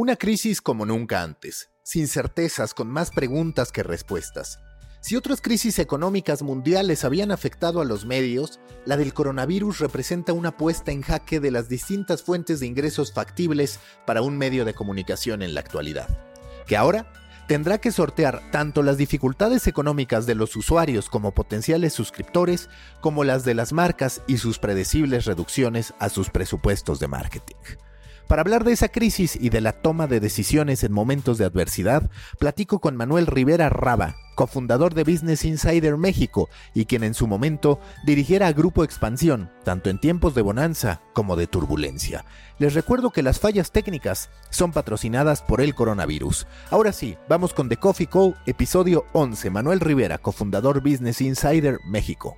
Una crisis como nunca antes, sin certezas, con más preguntas que respuestas. Si otras crisis económicas mundiales habían afectado a los medios, la del coronavirus representa una puesta en jaque de las distintas fuentes de ingresos factibles para un medio de comunicación en la actualidad, que ahora tendrá que sortear tanto las dificultades económicas de los usuarios como potenciales suscriptores, como las de las marcas y sus predecibles reducciones a sus presupuestos de marketing. Para hablar de esa crisis y de la toma de decisiones en momentos de adversidad, platico con Manuel Rivera Raba, cofundador de Business Insider México y quien en su momento dirigiera a Grupo Expansión, tanto en tiempos de bonanza como de turbulencia. Les recuerdo que las fallas técnicas son patrocinadas por el coronavirus. Ahora sí, vamos con The Coffee Call, episodio 11. Manuel Rivera, cofundador Business Insider México.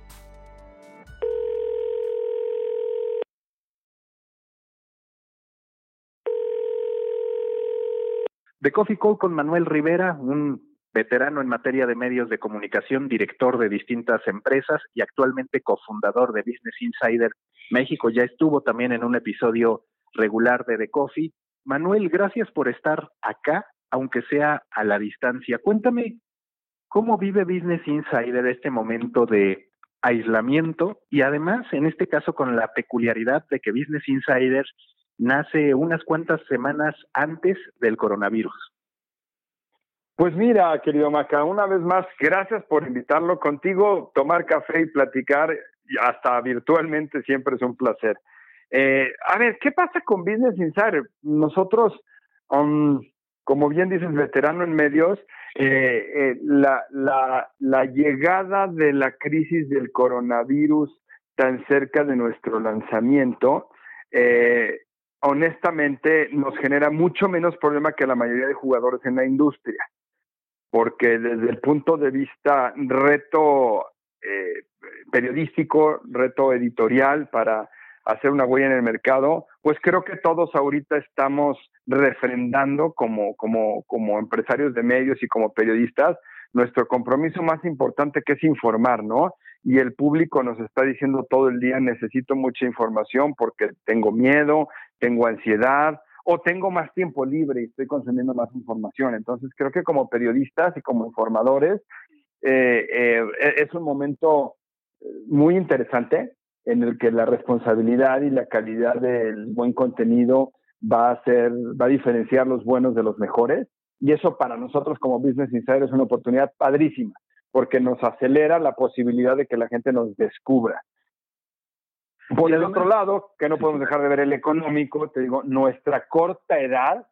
The Coffee Call con Manuel Rivera, un veterano en materia de medios de comunicación, director de distintas empresas y actualmente cofundador de Business Insider México. Ya estuvo también en un episodio regular de The Coffee. Manuel, gracias por estar acá, aunque sea a la distancia. Cuéntame, ¿cómo vive Business Insider este momento de aislamiento y además, en este caso, con la peculiaridad de que Business Insider nace unas cuantas semanas antes del coronavirus. Pues mira, querido Maca, una vez más, gracias por invitarlo contigo, tomar café y platicar, hasta virtualmente siempre es un placer. Eh, a ver, ¿qué pasa con Business Insider? Nosotros, um, como bien dices, veterano en medios, eh, eh, la, la, la llegada de la crisis del coronavirus tan cerca de nuestro lanzamiento, eh, honestamente nos genera mucho menos problema que la mayoría de jugadores en la industria, porque desde el punto de vista reto eh, periodístico, reto editorial para hacer una huella en el mercado, pues creo que todos ahorita estamos refrendando como, como, como empresarios de medios y como periodistas nuestro compromiso más importante que es informar, ¿no? Y el público nos está diciendo todo el día, necesito mucha información porque tengo miedo, tengo ansiedad o tengo más tiempo libre y estoy consumiendo más información. Entonces creo que como periodistas y como informadores eh, eh, e-, es un momento eh, muy interesante en el que la responsabilidad y la calidad del buen contenido va a ser, va a diferenciar los buenos de los mejores. Y eso para nosotros como Business Insider es una oportunidad padrísima, porque nos acelera la posibilidad de que la gente nos descubra. Por el otro lado, que no podemos dejar de ver el económico, te digo, nuestra corta edad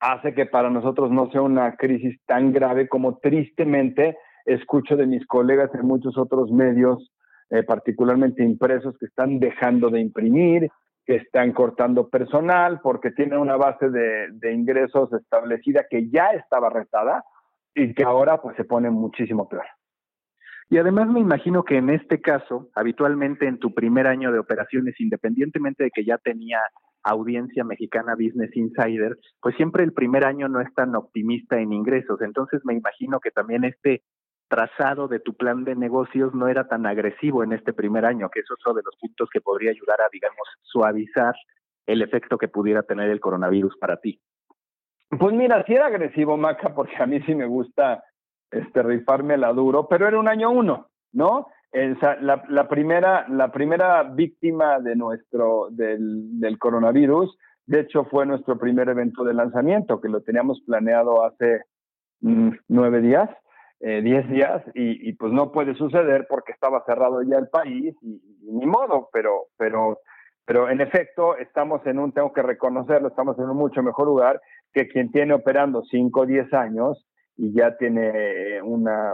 hace que para nosotros no sea una crisis tan grave como tristemente escucho de mis colegas en muchos otros medios, eh, particularmente impresos, que están dejando de imprimir, que están cortando personal porque tienen una base de, de ingresos establecida que ya estaba retada y que ahora pues se pone muchísimo peor. Y además me imagino que en este caso, habitualmente en tu primer año de operaciones, independientemente de que ya tenía audiencia mexicana Business Insider, pues siempre el primer año no es tan optimista en ingresos. Entonces me imagino que también este trazado de tu plan de negocios no era tan agresivo en este primer año, que es otro de los puntos que podría ayudar a, digamos, suavizar el efecto que pudiera tener el coronavirus para ti. Pues mira, sí era agresivo, Maca, porque a mí sí me gusta este, rifarme la duro, pero era un año uno, ¿no? la, primera, la primera víctima de nuestro, del, coronavirus, de hecho, fue nuestro primer evento de lanzamiento, que lo teníamos planeado hace mm, nueve días, eh, diez días, y, y, pues no puede suceder porque estaba cerrado ya el país y, ni modo, pero, pero Pero en efecto, estamos en un, tengo que reconocerlo, estamos en un mucho mejor lugar que quien tiene operando 5 o 10 años y ya tiene eh, una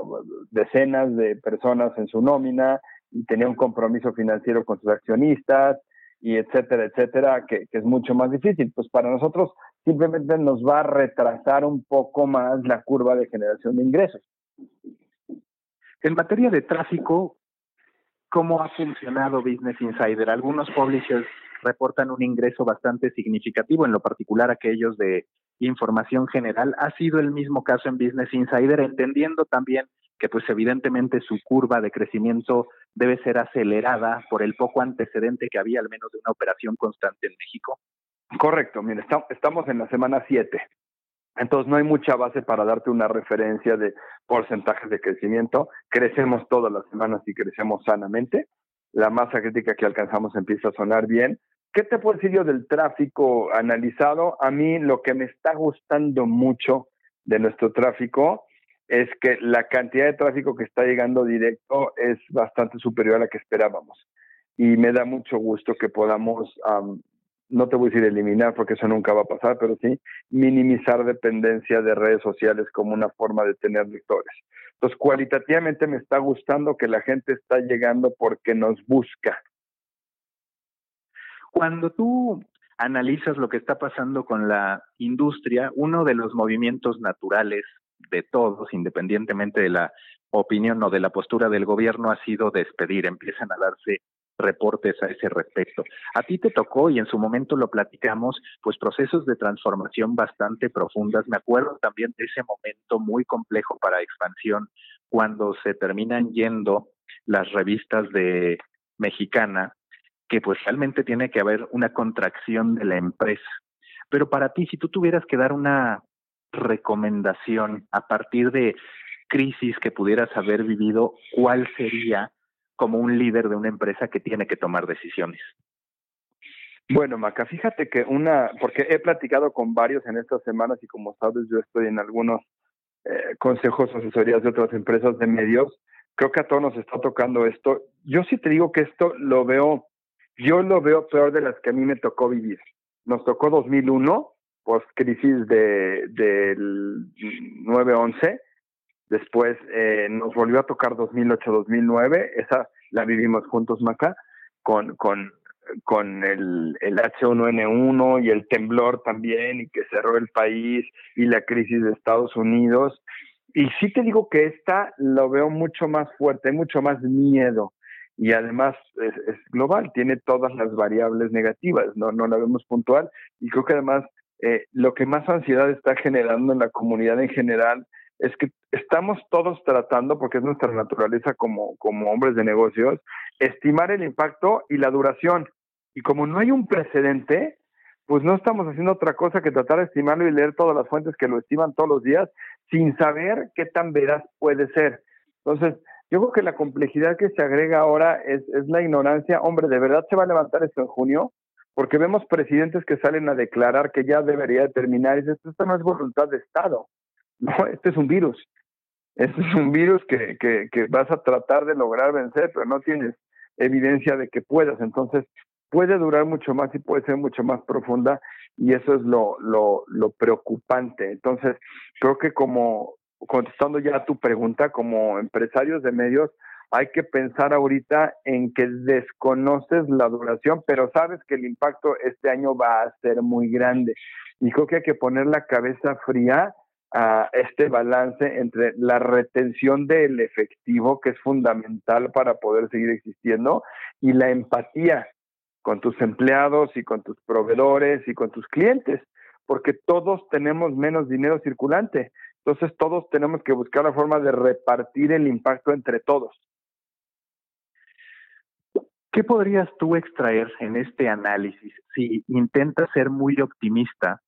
decenas de personas en su nómina y tenía un compromiso financiero con sus accionistas y etcétera, etcétera, que, que, es mucho más difícil. Pues para nosotros simplemente nos va a retrasar un poco más la curva de generación de ingresos. En materia de tráfico, ¿cómo ha funcionado Business Insider? Algunos publishers reportan un ingreso bastante significativo, en lo particular aquellos de información general. Ha sido el mismo caso en Business Insider, entendiendo también que pues evidentemente su curva de crecimiento debe ser acelerada por el poco antecedente que había al menos de una operación constante en México. Correcto, mire, estamos en la semana 7. Entonces no hay mucha base para darte una referencia de porcentajes de crecimiento. Crecemos todas las semanas y crecemos sanamente. La masa crítica que alcanzamos empieza a sonar bien. ¿Qué te puedo decir del tráfico analizado? A mí lo que me está gustando mucho de nuestro tráfico es que la cantidad de tráfico que está llegando directo es bastante superior a la que esperábamos. Y me da mucho gusto que podamos no te voy a decir eliminar porque eso nunca va a pasar, pero sí minimizar dependencia de redes sociales como una forma de tener lectores. Entonces, cualitativamente me está gustando que la gente está llegando porque nos busca. Cuando tú analizas lo que está pasando con la industria, uno de los movimientos naturales de todos, independientemente de la opinión o de la postura del gobierno, ha sido despedir. Empiezan a darse reportes a ese respecto. A ti te tocó, y en su momento lo platicamos, pues procesos de transformación bastante profundas. Me acuerdo también de ese momento muy complejo para expansión, cuando se terminan yendo las revistas de Mexicana, que pues realmente tiene que haber una contracción de la empresa. Pero para ti, si tú tuvieras que dar una recomendación a partir de crisis que pudieras haber vivido, ¿cuál sería como un líder de una empresa que tiene que tomar decisiones? Bueno, Maca, fíjate que una, porque he platicado con varios en estas semanas y como sabes, yo estoy en algunos eh, consejos, asesorías de otras empresas de medios. Creo que a todos nos está tocando esto. Yo sí te digo que esto lo veo, yo lo veo peor de las que a mí me tocó vivir. Nos tocó 2001, post crisis de, del 9-11, Después eh, nos volvió a tocar 2008-2009, esa la vivimos juntos, Maca, con, con, con el, el H1N1 y el temblor también, y que cerró el país, y la crisis de Estados Unidos. Y sí te digo que esta lo veo mucho más fuerte, mucho más miedo. Y además es, es global, tiene todas las variables negativas, no, no la vemos puntual. Y creo que además eh, lo que más ansiedad está generando en la comunidad en general es que estamos todos tratando, porque es nuestra naturaleza como, como hombres de negocios, estimar el impacto y la duración. Y como no hay un precedente, pues no estamos haciendo otra cosa que tratar de estimarlo y leer todas las fuentes que lo estiman todos los días sin saber qué tan veraz puede ser. Entonces, yo creo que la complejidad que se agrega ahora es, es la ignorancia. Hombre, ¿de verdad se va a levantar esto en junio? Porque vemos presidentes que salen a declarar que ya debería terminar y dicen, esto no es voluntad de Estado. No, este es un virus. Este es un virus que, que, que vas a tratar de lograr vencer, pero no tienes evidencia de que puedas. Entonces, puede durar mucho más y puede ser mucho más profunda y eso es lo, lo, lo preocupante. Entonces, creo que como contestando ya a tu pregunta, como empresarios de medios, hay que pensar ahorita en que desconoces la duración, pero sabes que el impacto este año va a ser muy grande. Y creo que hay que poner la cabeza fría a este balance entre la retención del efectivo, que es fundamental para poder seguir existiendo, y la empatía con tus empleados y con tus proveedores y con tus clientes, porque todos tenemos menos dinero circulante. Entonces todos tenemos que buscar la forma de repartir el impacto entre todos. ¿Qué podrías tú extraer en este análisis si intentas ser muy optimista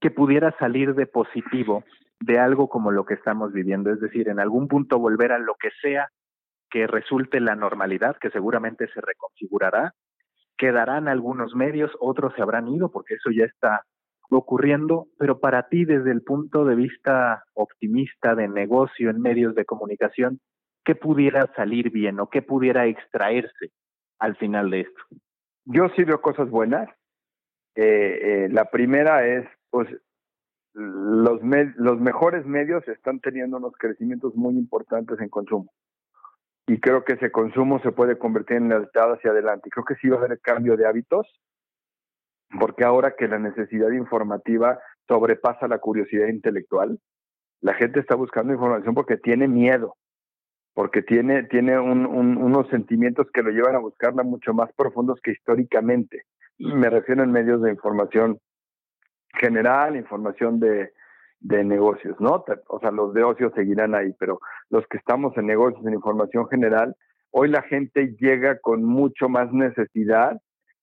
que pudiera salir de positivo de algo como lo que estamos viviendo, es decir, en algún punto volver a lo que sea que resulte la normalidad, que seguramente se reconfigurará, quedarán algunos medios, otros se habrán ido porque eso ya está ocurriendo, pero para ti desde el punto de vista optimista de negocio en medios de comunicación, ¿qué pudiera salir bien o qué pudiera extraerse al final de esto? yo sí veo cosas buenas. Eh, eh, la primera es, pues, los, los mejores medios están teniendo unos crecimientos muy importantes en consumo. Y creo que ese consumo se puede convertir en lealtad hacia adelante. Creo que sí va a haber cambio de hábitos, porque ahora que la necesidad informativa sobrepasa la curiosidad intelectual, la gente está buscando información porque tiene miedo, porque tiene, tiene unos sentimientos que lo llevan a buscarla mucho más profundos que históricamente. Me refiero en medios de información general, información de, de negocios, ¿no? O sea, los de ocio seguirán ahí, pero los que estamos en negocios, en información general, hoy la gente llega con mucho más necesidad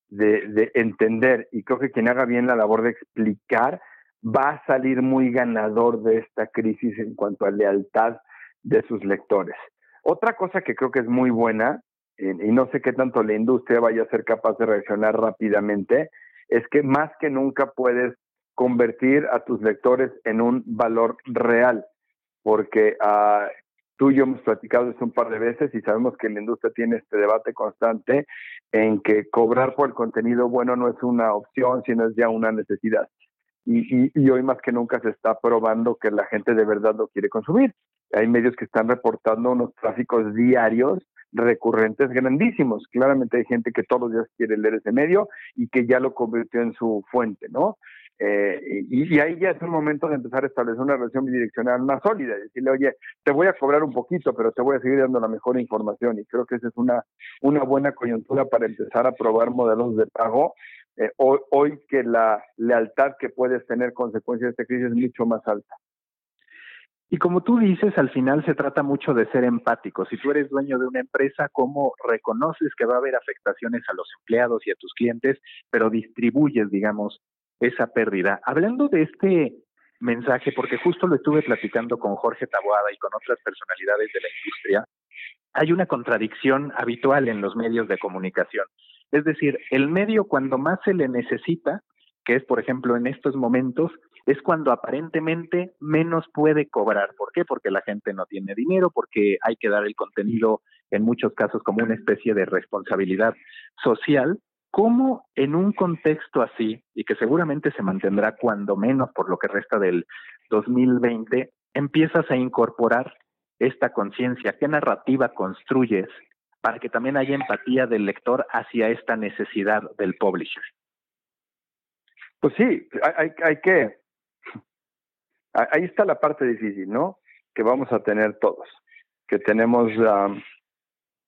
de, de entender y creo que quien haga bien la labor de explicar va a salir muy ganador de esta crisis en cuanto a lealtad de sus lectores. Otra cosa que creo que es muy buena, y no sé qué tanto la industria vaya a ser capaz de reaccionar rápidamente, es que más que nunca puedes convertir a tus lectores en un valor real, porque uh, tú y yo hemos platicado esto un par de veces y sabemos que la industria tiene este debate constante en que cobrar por el contenido bueno no es una opción, sino es ya una necesidad. Y, y, hoy más que nunca se está probando que la gente de verdad lo quiere consumir. Hay medios que están reportando unos tráficos diarios recurrentes grandísimos. Claramente hay gente que todos los días quiere leer ese medio y que ya lo convirtió en su fuente, ¿no? Eh, y, ahí ya es un momento de empezar a establecer una relación bidireccional más sólida, decirle, oye, te voy a cobrar un poquito, pero te voy a seguir dando la mejor información. Y creo que esa es una, una buena coyuntura para empezar a probar modelos de pago. Eh, hoy, hoy que la lealtad que puedes tener consecuencia de esta crisis es mucho más alta. Y como tú dices, al final se trata mucho de ser empático. Si tú eres dueño de una empresa, ¿cómo reconoces que va a haber afectaciones a los empleados y a tus clientes, pero distribuyes, digamos, esa pérdida. Hablando de este mensaje, porque justo lo estuve platicando con Jorge Taboada y con otras personalidades de la industria, hay una contradicción habitual en los medios de comunicación. Es decir, el medio cuando más se le necesita, que es por ejemplo en estos momentos, es cuando aparentemente menos puede cobrar. ¿Por qué? Porque la gente no tiene dinero, porque hay que dar el contenido en muchos casos como una especie de responsabilidad social ¿Cómo en un contexto así, y que seguramente se mantendrá cuando menos por lo que resta del 2020, empiezas a incorporar esta conciencia? ¿Qué narrativa construyes para que también haya empatía del lector hacia esta necesidad del publisher? Pues sí, hay, hay que... Ahí está la parte difícil, ¿no? Que vamos a tener todos, que tenemos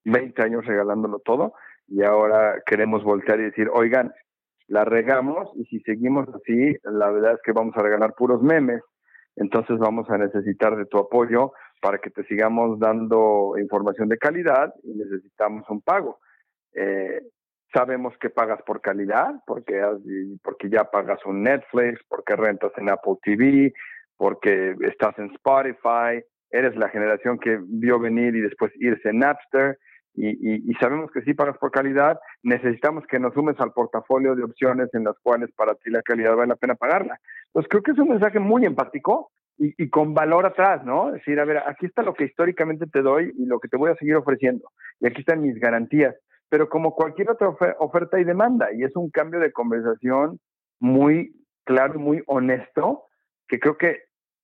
20 años regalándolo todo y ahora queremos voltear y decir, oigan, la regamos y si seguimos así, la verdad es que vamos a regalar puros memes, entonces vamos a necesitar de tu apoyo para que te sigamos dando información de calidad y necesitamos un pago. Eh, sabemos que pagas por calidad, porque, porque ya pagas un Netflix, porque rentas en Apple TV, porque estás en Spotify, eres la generación que vio venir y después irse en Napster y, y, sabemos que si pagas por calidad, necesitamos que nos sumes al portafolio de opciones en las cuales para ti la calidad vale la pena pagarla. Entonces creo que es un mensaje muy empático y, y, con valor atrás, ¿no? Es decir, a ver, aquí está lo que históricamente te doy y lo que te voy a seguir ofreciendo. Y aquí están mis garantías. Pero como cualquier otra oferta y demanda, y es un cambio de conversación muy claro y muy honesto, que creo que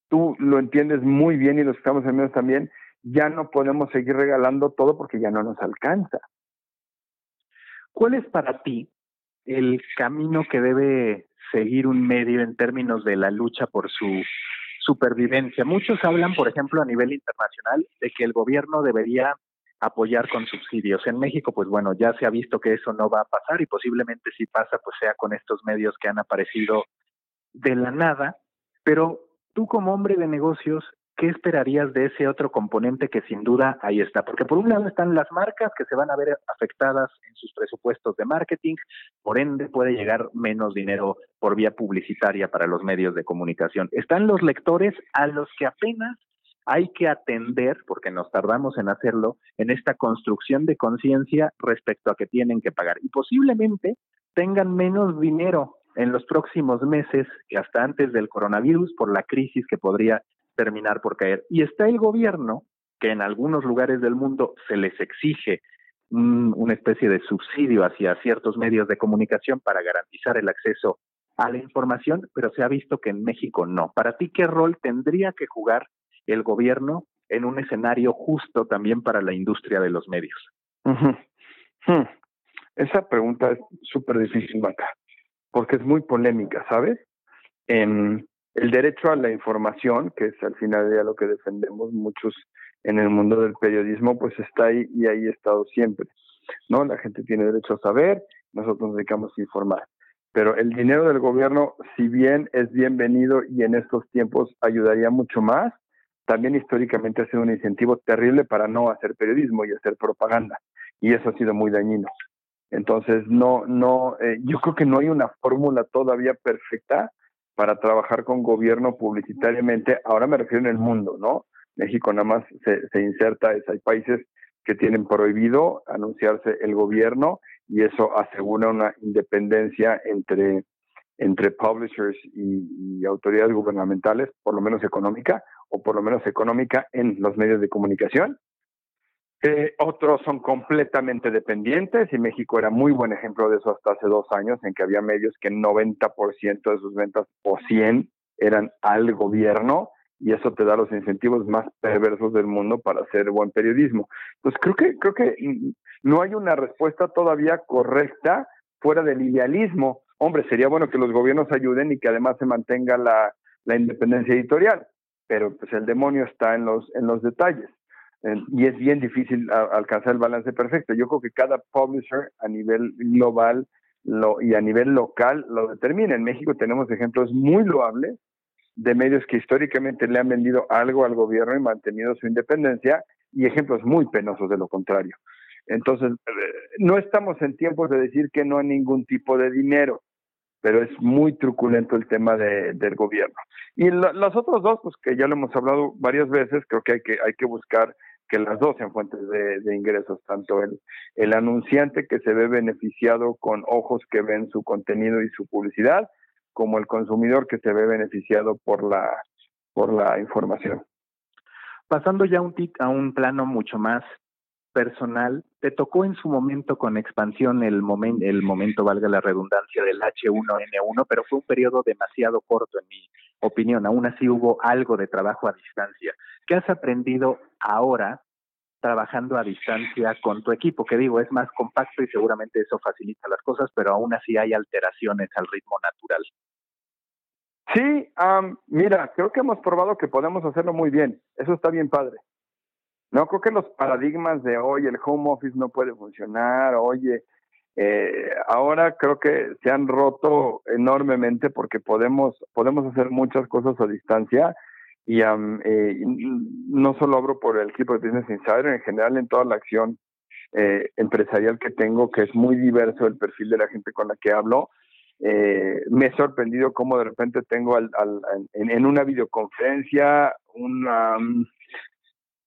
tú lo entiendes muy bien y los que estamos en medio también, ya no podemos seguir regalando todo porque ya no nos alcanza. ¿Cuál es para ti el camino que debe seguir un medio en términos de la lucha por su supervivencia? Muchos hablan, por ejemplo, a nivel internacional, de que el gobierno debería apoyar con subsidios. En México, pues bueno, ya se ha visto que eso no va a pasar y posiblemente si pasa, pues sea con estos medios que han aparecido de la nada. Pero tú como hombre de negocios, ¿qué esperarías de ese otro componente que sin duda ahí está? Porque por un lado están las marcas que se van a ver afectadas en sus presupuestos de marketing, por ende puede llegar menos dinero por vía publicitaria para los medios de comunicación. Están los lectores a los que apenas hay que atender, porque nos tardamos en hacerlo, en esta construcción de conciencia respecto a que tienen que pagar. Y posiblemente tengan menos dinero en los próximos meses que hasta antes del coronavirus por la crisis que podría terminar por caer. Y está el gobierno, que en algunos lugares del mundo se les exige una especie de subsidio hacia ciertos medios de comunicación para garantizar el acceso a la información, pero se ha visto que en México no. Para ti, ¿qué rol tendría que jugar el gobierno en un escenario justo también para la industria de los medios? Hmm. Esa pregunta es súper difícil, Maca, porque es muy polémica, ¿sabes? El derecho a la información, que es al final ya lo que defendemos muchos en el mundo del periodismo, pues está ahí y ahí ha estado siempre. ¿no? La gente tiene derecho a saber, nosotros nos dedicamos a informar. Pero el dinero del gobierno, si bien es bienvenido y en estos tiempos ayudaría mucho más, también históricamente ha sido un incentivo terrible para no hacer periodismo y hacer propaganda. Y eso ha sido muy dañino. Entonces, no, no, eh, yo creo que no hay una fórmula todavía perfecta para trabajar con gobierno publicitariamente. Ahora me refiero en el mundo, ¿no? México nada más se, se inserta, es, hay países que tienen prohibido anunciarse el gobierno y eso asegura una independencia entre, entre publishers y, autoridades gubernamentales, por lo menos económica, o por lo menos económica en los medios de comunicación. Eh, otros son completamente dependientes y México era muy buen ejemplo de eso hasta hace dos años, en que había medios que 90% de sus ventas o 100 eran al gobierno y eso te da los incentivos más perversos del mundo para hacer buen periodismo. Entonces creo que creo que no hay una respuesta todavía correcta fuera del idealismo. Hombre, sería bueno que los gobiernos ayuden y que además se mantenga la, la independencia editorial, pero pues el demonio está en los en los detalles. Y es bien difícil alcanzar el balance perfecto. Yo creo que cada publisher a nivel global lo, y a nivel local lo determina. En México tenemos ejemplos muy loables de medios que históricamente le han vendido algo al gobierno y mantenido su independencia y ejemplos muy penosos de lo contrario. Entonces, eh, no estamos en tiempos de decir que no hay ningún tipo de dinero, pero es muy truculento el tema de, del gobierno. Y los otros dos, pues que ya lo hemos hablado varias veces, creo que hay que, hay que buscar que las dos sean fuentes de, ingresos, tanto el, anunciante que se ve beneficiado con ojos que ven su contenido y su publicidad, como el consumidor que se ve beneficiado por la, por la información. Pasando ya un tic a un plano mucho más personal, te tocó en su momento con expansión el, momento, el momento, valga la redundancia, del H1N1, pero fue un periodo demasiado corto en mi opinión. Aún así hubo algo de trabajo a distancia. ¿Qué has aprendido ahora trabajando a distancia con tu equipo? Que digo, es más compacto y seguramente eso facilita las cosas, pero aún así hay alteraciones al ritmo natural. Sí, mira, creo que hemos probado que podemos hacerlo muy bien. Eso está bien padre. No creo que los paradigmas de hoy, el home office no puede funcionar, oye, eh, ahora creo que se han roto enormemente porque podemos, podemos hacer muchas cosas a distancia y eh, no solo hablo por el equipo de Business Insider, en general en toda la acción eh, empresarial que tengo, que es muy diverso el perfil de la gente con la que hablo, eh, me he sorprendido cómo de repente tengo al, en, una videoconferencia una mm,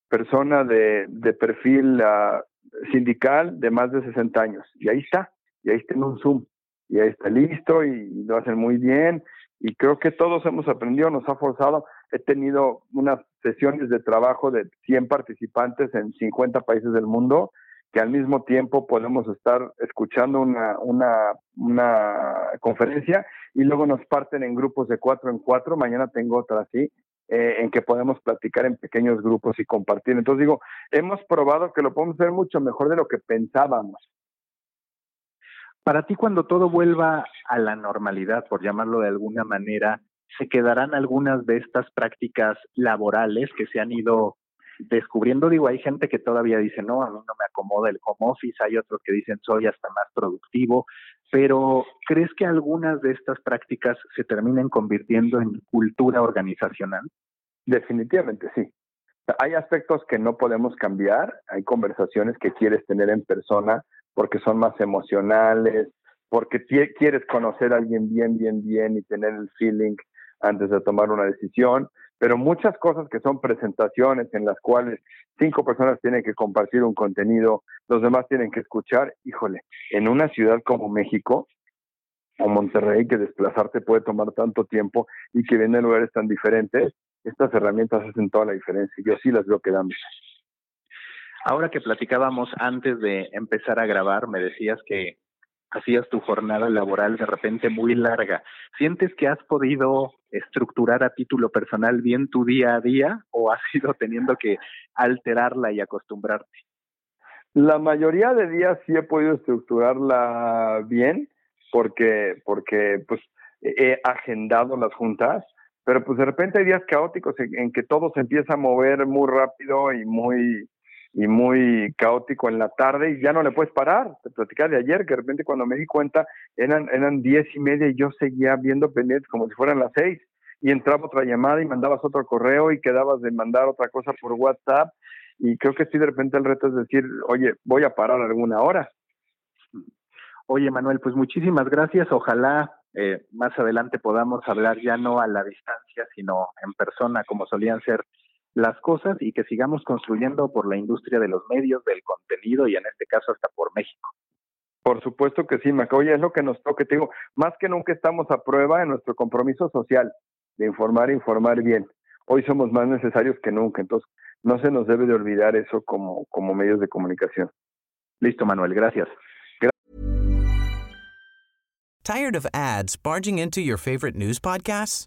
persona de, perfil ah, sindical de más de 60 años. Y ahí está, y ahí está en un Zoom, y ahí está listo y, lo hacen muy bien. Y creo que todos hemos aprendido, nos ha forzado. He tenido unas sesiones de trabajo de 100 participantes en 50 países del mundo que al mismo tiempo podemos estar escuchando una, una, una conferencia y luego nos parten en grupos de cuatro en cuatro, mañana tengo otra así, eh, en que podemos platicar en pequeños grupos y compartir. Entonces digo, hemos probado que lo podemos hacer mucho mejor de lo que pensábamos. Para ti, cuando todo vuelva a la normalidad, por llamarlo de alguna manera, ¿se quedarán algunas de estas prácticas laborales que se han ido descubriendo, digo, hay gente que todavía dice, no, a mí no me acomoda el home office, hay otros que dicen, soy hasta más productivo, pero ¿crees que algunas de estas prácticas se terminen convirtiendo en cultura organizacional? Definitivamente sí. Hay aspectos que no podemos cambiar, hay conversaciones que quieres tener en persona porque son más emocionales, porque quieres conocer a alguien bien, bien, bien y tener el feeling antes de tomar una decisión pero muchas cosas que son presentaciones en las cuales cinco personas tienen que compartir un contenido, los demás tienen que escuchar, híjole, en una ciudad como México o Monterrey, que desplazarte puede tomar tanto tiempo y que vienen lugares tan diferentes, estas herramientas hacen toda la diferencia. Yo sí las veo quedando. Ahora que platicábamos antes de empezar a grabar, me decías que hacías tu jornada laboral de repente muy larga. ¿Sientes que has podido estructurar a título personal bien tu día a día o has ido teniendo que alterarla y acostumbrarte? La mayoría de días sí he podido estructurarla bien porque, porque pues he agendado las juntas, pero pues de repente hay días caóticos en que todo se empieza a mover muy rápido y muy y muy caótico en la tarde y ya no le puedes parar. Te platicar de ayer que de repente cuando me di cuenta eran, eran diez y media y yo seguía viendo pendientes como si fueran las seis y entraba otra llamada y mandabas otro correo y quedabas de mandar otra cosa por WhatsApp y creo que sí de repente el reto es decir, oye, voy a parar alguna hora. Oye, Manuel, pues muchísimas gracias. Ojalá eh, más adelante podamos hablar ya no a la distancia, sino en persona, como solían ser las cosas y que sigamos construyendo por la industria de los medios, del contenido y en este caso hasta por México. Por supuesto que sí, Maca. Oye, es lo que nos toca. Te digo, más que nunca estamos a prueba en nuestro compromiso social de informar e informar bien. Hoy somos más necesarios que nunca, entonces no se nos debe de olvidar eso como, como medios de comunicación. Listo, Manuel, gracias. Tired of ads barging into your favorite news podcasts?